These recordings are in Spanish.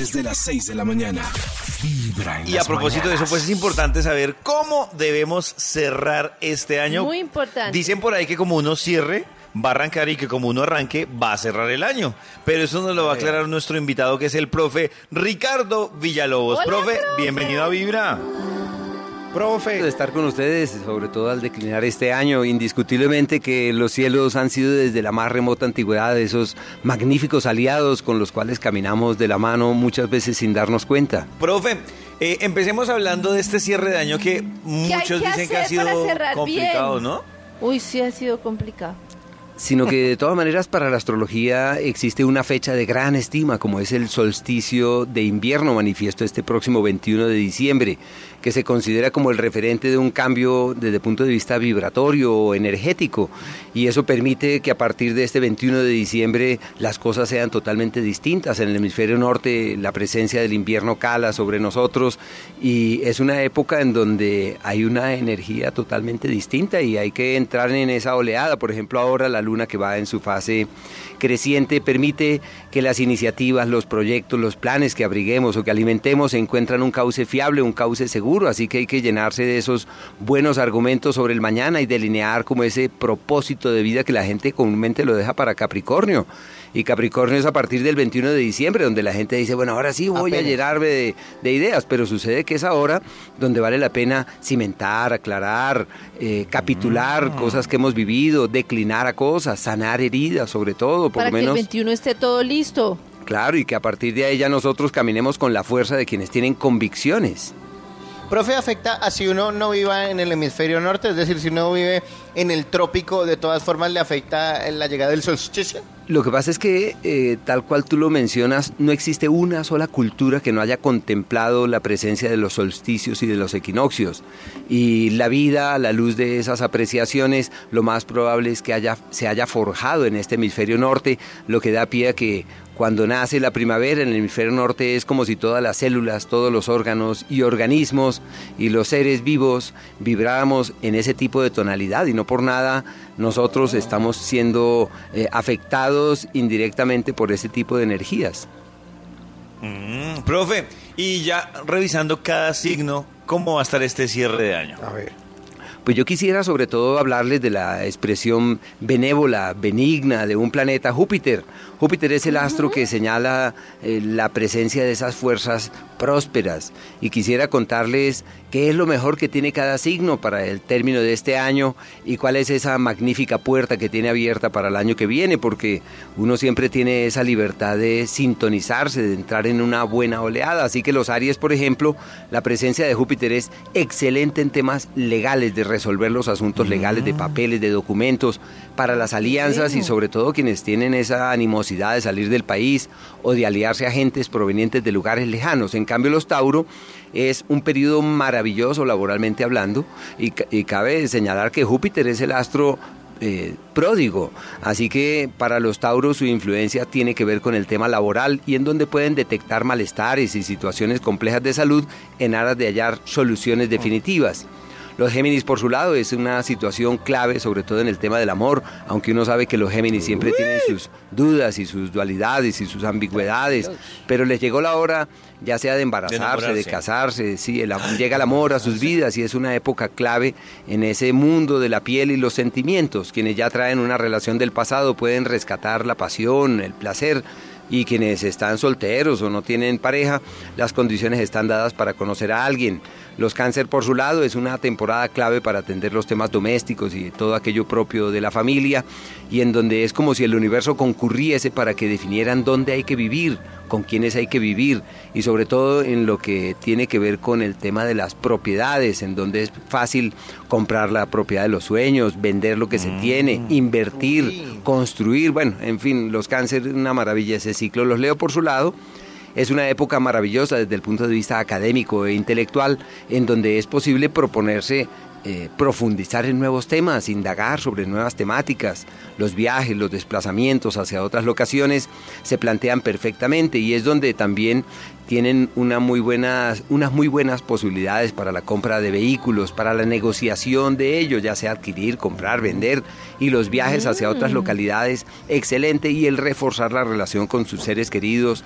desde las 6 de la mañana. Vibra en Y a propósito de eso, pues es importante saber cómo debemos cerrar este año. Muy importante. Dicen por ahí que como uno cierre, va a arrancar y que como uno arranque, va a cerrar el año. Pero eso nos lo va a aclarar nuestro invitado, que es el profe Ricardo Villalobos. Hola, profe, profe. bienvenido a Vibra. De estar con ustedes, sobre todo al declinar este año. Indiscutiblemente que los cielos han sido desde la más remota antigüedad esos magníficos aliados con los cuales caminamos de la mano muchas veces sin darnos cuenta. Profe, eh, empecemos hablando de este cierre de año que muchos que dicen que ha sido complicado, bien? ¿no? Uy, sí ha sido complicado. Sino que de todas maneras para la astrología existe una fecha de gran estima como es el solsticio de invierno manifiesto este próximo 21 de diciembre, que se considera como el referente de un cambio desde el punto de vista vibratorio o energético. Y eso permite que a partir de este 21 de diciembre las cosas sean totalmente distintas. En el hemisferio norte la presencia del invierno cala sobre nosotros y es una época en donde hay una energía totalmente distinta y hay que entrar en esa oleada. Por ejemplo, ahora la luna que va en su fase creciente permite que las iniciativas, los proyectos, los planes que abriguemos o que alimentemos encuentran un cauce fiable, un cauce seguro, así que hay que llenarse de esos buenos argumentos sobre el mañana y delinear como ese propósito de vida que la gente comúnmente lo deja para Capricornio. Y Capricornio es a partir del 21 de diciembre, donde la gente dice, bueno, ahora sí voy a llenarme de, de ideas, pero sucede que es ahora donde vale la pena cimentar, aclarar, eh, capitular cosas que hemos vivido, declinar a cosas, sanar heridas, sobre todo, por para lo que el menos. 21 esté todo listo. Claro, y que a partir de ahí ya nosotros caminemos con la fuerza de quienes tienen convicciones. Profe, afecta a si uno no viva en el hemisferio norte, es decir, si uno vive en el trópico, de todas formas le afecta la llegada del solsticio. Lo que pasa es que, eh, tal cual tú lo mencionas, no existe una sola cultura que no haya contemplado la presencia de los solsticios y de los equinoccios. Y la vida, a la luz de esas apreciaciones, lo más probable es que haya, se haya forjado en este hemisferio norte, lo que da pie a que cuando nace la primavera en el hemisferio norte es como si todas las células, todos los órganos y organismos y los seres vivos vibráramos en ese tipo de tonalidad y no por nada nosotros estamos siendo eh, afectados indirectamente por ese tipo de energías. Mm, profe, y ya revisando cada signo, ¿cómo va a estar este cierre de año? A ver. Pues yo quisiera sobre todo hablarles de la expresión benévola, benigna de un planeta Júpiter. Júpiter es el astro que señala eh, la presencia de esas fuerzas prósperas y quisiera contarles qué es lo mejor que tiene cada signo para el término de este año y cuál es esa magnífica puerta que tiene abierta para el año que viene, porque uno siempre tiene esa libertad de sintonizarse, de entrar en una buena oleada. Así que los Aries, por ejemplo, la presencia de Júpiter es excelente en temas legales, de resolver los asuntos legales, de papeles, de documentos, para las alianzas y sobre todo quienes tienen esa animosidad de salir del país o de aliarse a agentes provenientes de lugares lejanos. En cambio, los Tauro es un periodo maravilloso laboralmente hablando y cabe señalar que Júpiter es el astro eh, pródigo. Así que para los Tauros su influencia tiene que ver con el tema laboral y en donde pueden detectar malestares y situaciones complejas de salud en aras de hallar soluciones definitivas. Los Géminis por su lado es una situación clave, sobre todo en el tema del amor, aunque uno sabe que los Géminis siempre tienen sus dudas y sus dualidades y sus ambigüedades, pero les llegó la hora ya sea de embarazarse, de, casarse, sí, el llega el amor a sus vidas y es una época clave en ese mundo de la piel y los sentimientos. Quienes ya traen una relación del pasado pueden rescatar la pasión, el placer y quienes están solteros o no tienen pareja, las condiciones están dadas para conocer a alguien. Los cáncer por su lado es una temporada clave para atender los temas domésticos y todo aquello propio de la familia y en donde es como si el universo concurriese para que definieran dónde hay que vivir, con quiénes hay que vivir y sobre todo en lo que tiene que ver con el tema de las propiedades, en donde es fácil comprar la propiedad de los sueños, vender lo que se tiene, invertir, construir, bueno, en fin, los cáncer, una maravilla ese Los leo por su lado. Es una época maravillosa desde el punto de vista académico e intelectual, en donde es posible proponerse eh, profundizar en nuevos temas, indagar sobre nuevas temáticas. Los viajes, los desplazamientos hacia otras locaciones se plantean perfectamente y es donde también tienen una muy buenas, unas muy buenas posibilidades para la compra de vehículos, para la negociación de ellos, ya sea adquirir, comprar, vender, y los viajes hacia otras localidades, excelente, y el reforzar la relación con sus seres queridos,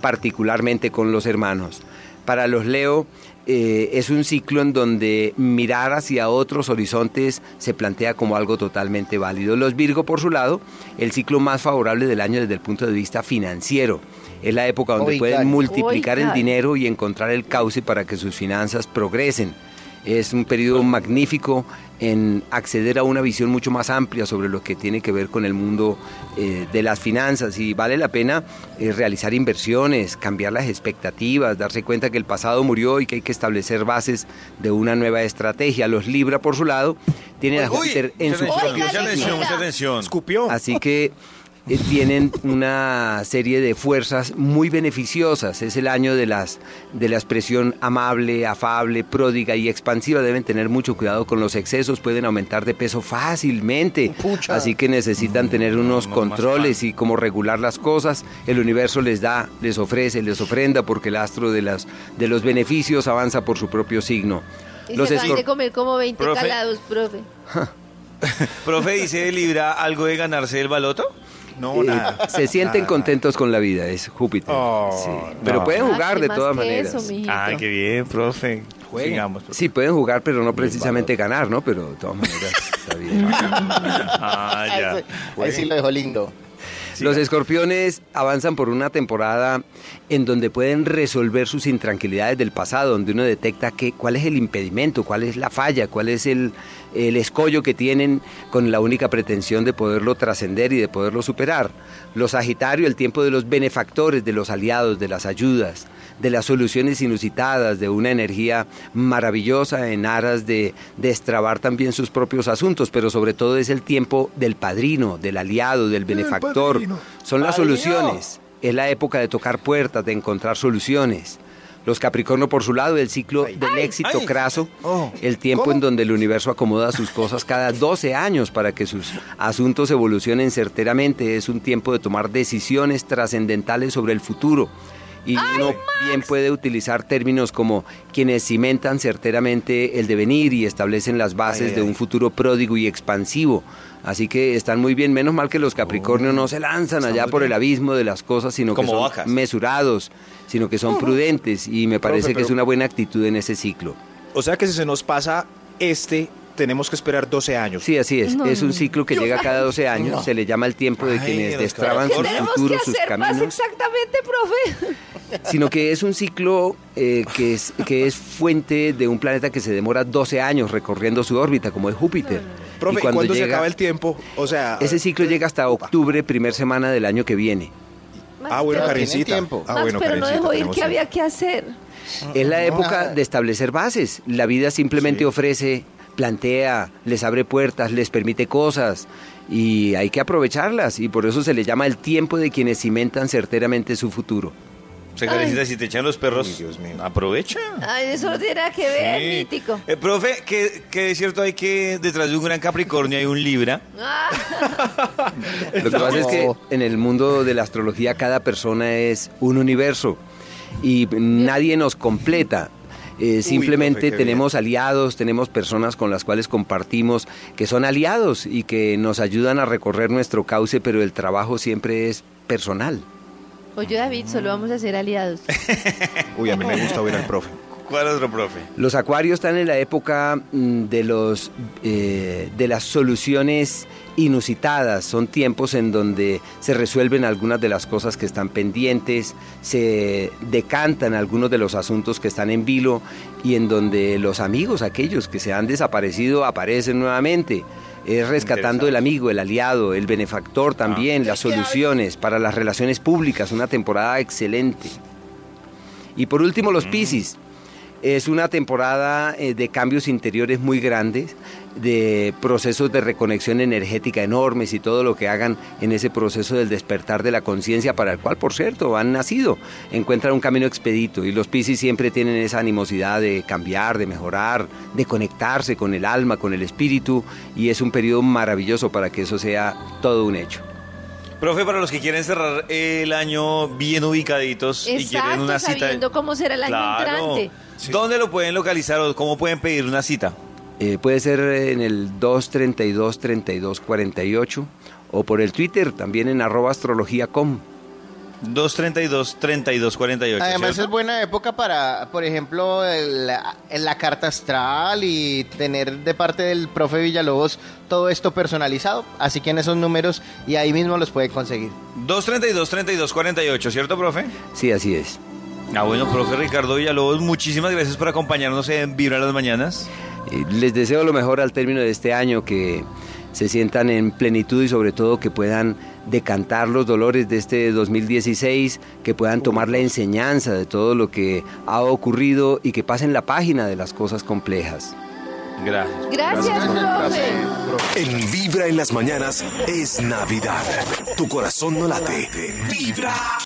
particularmente con los hermanos. Para los Leo eh, es un ciclo en donde mirar hacia otros horizontes se plantea como algo totalmente válido. Los Virgo, por su lado, el ciclo más favorable del año desde el punto de vista financiero. Es la época donde Oigan. pueden multiplicar el dinero y encontrar el cauce para que sus finanzas progresen. Es un periodo magnífico en acceder a una visión mucho más amplia sobre lo que tiene que ver con el mundo eh, de las finanzas y vale la pena eh, realizar inversiones, cambiar las expectativas, darse cuenta que el pasado murió y que hay que establecer bases de una nueva estrategia. Los Libra, por su lado, tienen a Júpiter en su atención, atención, Libra. mucha atención. Escupió. Así que eh, tienen una serie de fuerzas muy beneficiosas. Es el año de, las, de la expresión amable, afable, pródiga y expansiva. Deben tener mucho cuidado con los excesos, pueden aumentar de peso fácilmente. Pucha. Así que necesitan tener unos no, controles y cómo regular las cosas. El universo les da, les ofrece, les ofrenda porque el astro de, las, de los beneficios avanza por su propio signo. Y Los se van comer como 20 Profe. calados, profe. Profe, dice Libra algo de ganarse el baloto. No, Eh, nada. se sienten Nada. contentos con la vida, es Júpiter. Oh, sí. Pero no. pueden Ah, jugar ¿qué de todas maneras. eso? Ah, qué bien, profe. Jueguen. Sigamos, profe. Sí, pueden jugar, pero no precisamente ganar, ¿no? Pero de todas maneras está bien. Ah, ya. Ahí sí lo dejó lindo. Los escorpiones avanzan por una temporada en donde pueden resolver sus intranquilidades del pasado, donde uno detecta que, cuál es el impedimento, cuál es la falla, cuál es el, el escollo que tienen con la única pretensión de poderlo trascender y de poderlo superar. Los Sagitario, el tiempo de los benefactores, de los aliados, de las ayudas, de las soluciones inusitadas, de una energía maravillosa en aras de destrabar también sus propios asuntos, pero sobre todo es el tiempo del padrino, del aliado, del benefactor. Son las Padrino. soluciones. Es la época de tocar puertas, de encontrar soluciones. Los Capricornio, por su lado, el ciclo del éxito ay. craso, Oh, el tiempo ¿cómo? en donde el universo acomoda sus cosas cada 12 años para que sus asuntos evolucionen certeramente. Es un tiempo de tomar decisiones trascendentales sobre el futuro. Y uno bien puede utilizar términos como quienes cimentan certeramente el devenir y establecen las bases Ay, de ay. un futuro pródigo y expansivo. Así que están muy bien, menos mal que los Capricornios no se lanzan allá por el abismo de las cosas, sino que son mesurados, sino que son prudentes y me parece que pero- es una buena actitud en ese ciclo. O sea que si se nos pasa este, tenemos que esperar 12 años. Sí, así es. No, es un ciclo que llega cada 12 años. Se le llama el tiempo de Ay, quienes destraban ¿Qué sus Tenemos que futuros, sus hacer más caminos. exactamente, profe. Sino que es un ciclo eh, que, es, que es fuente de un planeta que se demora 12 años recorriendo su órbita, como es Júpiter. Profe, y cuando ¿cuándo se llega, acaba el tiempo? O sea, ese ciclo llega hasta octubre, primer semana del año que viene. Ah, bueno, Karencita. tiempo. Ah, Max, bueno, pero no dejó ir que había que hacer. Es la época nada. de establecer bases. La vida simplemente Sí. ofrece, plantea, les abre puertas, les permite cosas y hay que aprovecharlas y por eso se le llama el tiempo de quienes cimentan certeramente su futuro. Se Karencita, si te echan los perros, mío. aprovecha. Ay, eso no tiene nada que ver, Sí. mítico. Eh, profe, que, que es cierto hay que detrás de un gran Capricornio hay un Libra. Ah, Lo que pasa es que en el mundo de la astrología cada persona es un universo y nadie nos completa. Eh, simplemente profe, tenemos aliados, tenemos personas con las cuales compartimos que son aliados y que nos ayudan a recorrer nuestro cauce, pero el trabajo siempre es personal. Oye, David, solo vamos a ser aliados. Uy, a mí me gusta oír al profe. ¿Cuál otro profe? Los acuarios están en la época mm, de, los, eh, de las soluciones inusitadas. Son tiempos en donde se resuelven algunas de las cosas que están pendientes, se decantan algunos de los asuntos que están en vilo y en donde los amigos, aquellos que se han desaparecido, aparecen nuevamente. Es rescatando el amigo, el aliado, el benefactor también, las soluciones para las relaciones públicas, una temporada excelente. Y por último, los Piscis. Es una temporada eh, de cambios interiores muy grandes, de procesos de reconexión energética enormes y todo lo que hagan en ese proceso del despertar de la conciencia para el cual, por cierto, han nacido. Encuentran un camino expedito y los Piscis siempre tienen esa animosidad de cambiar, de mejorar, de conectarse con el alma, con el espíritu y es un periodo maravilloso para que eso sea todo un hecho. Profe, para los que quieren cerrar el año bien ubicaditos y quieren una cita. sabiendo cómo será el año Claro. entrante. ¿Dónde lo pueden localizar o cómo pueden pedir una cita? Eh, puede ser en el 232-3248 o por el Twitter, también en arroba astrología.com. 232-3248. Además ¿cierto? es buena época para, por ejemplo, el- la carta astral y tener de parte del profe Villalobos todo esto personalizado. Así que en esos números y ahí mismo los puede conseguir. 232-3248, ¿cierto, profe? Sí, así es. Ah, bueno, profe Ricardo Villalobos, muchísimas gracias por acompañarnos en Vibra las Mañanas. Eh, Les deseo lo mejor al término de este año, que se sientan en plenitud y sobre todo que puedan decantar los dolores de este 2016, que puedan tomar la enseñanza de todo lo que ha ocurrido y que pasen la página de las cosas complejas. Gracias. Gracias, profe. En Vibra en las mañanas es Navidad. Tu corazón no late. Vibra.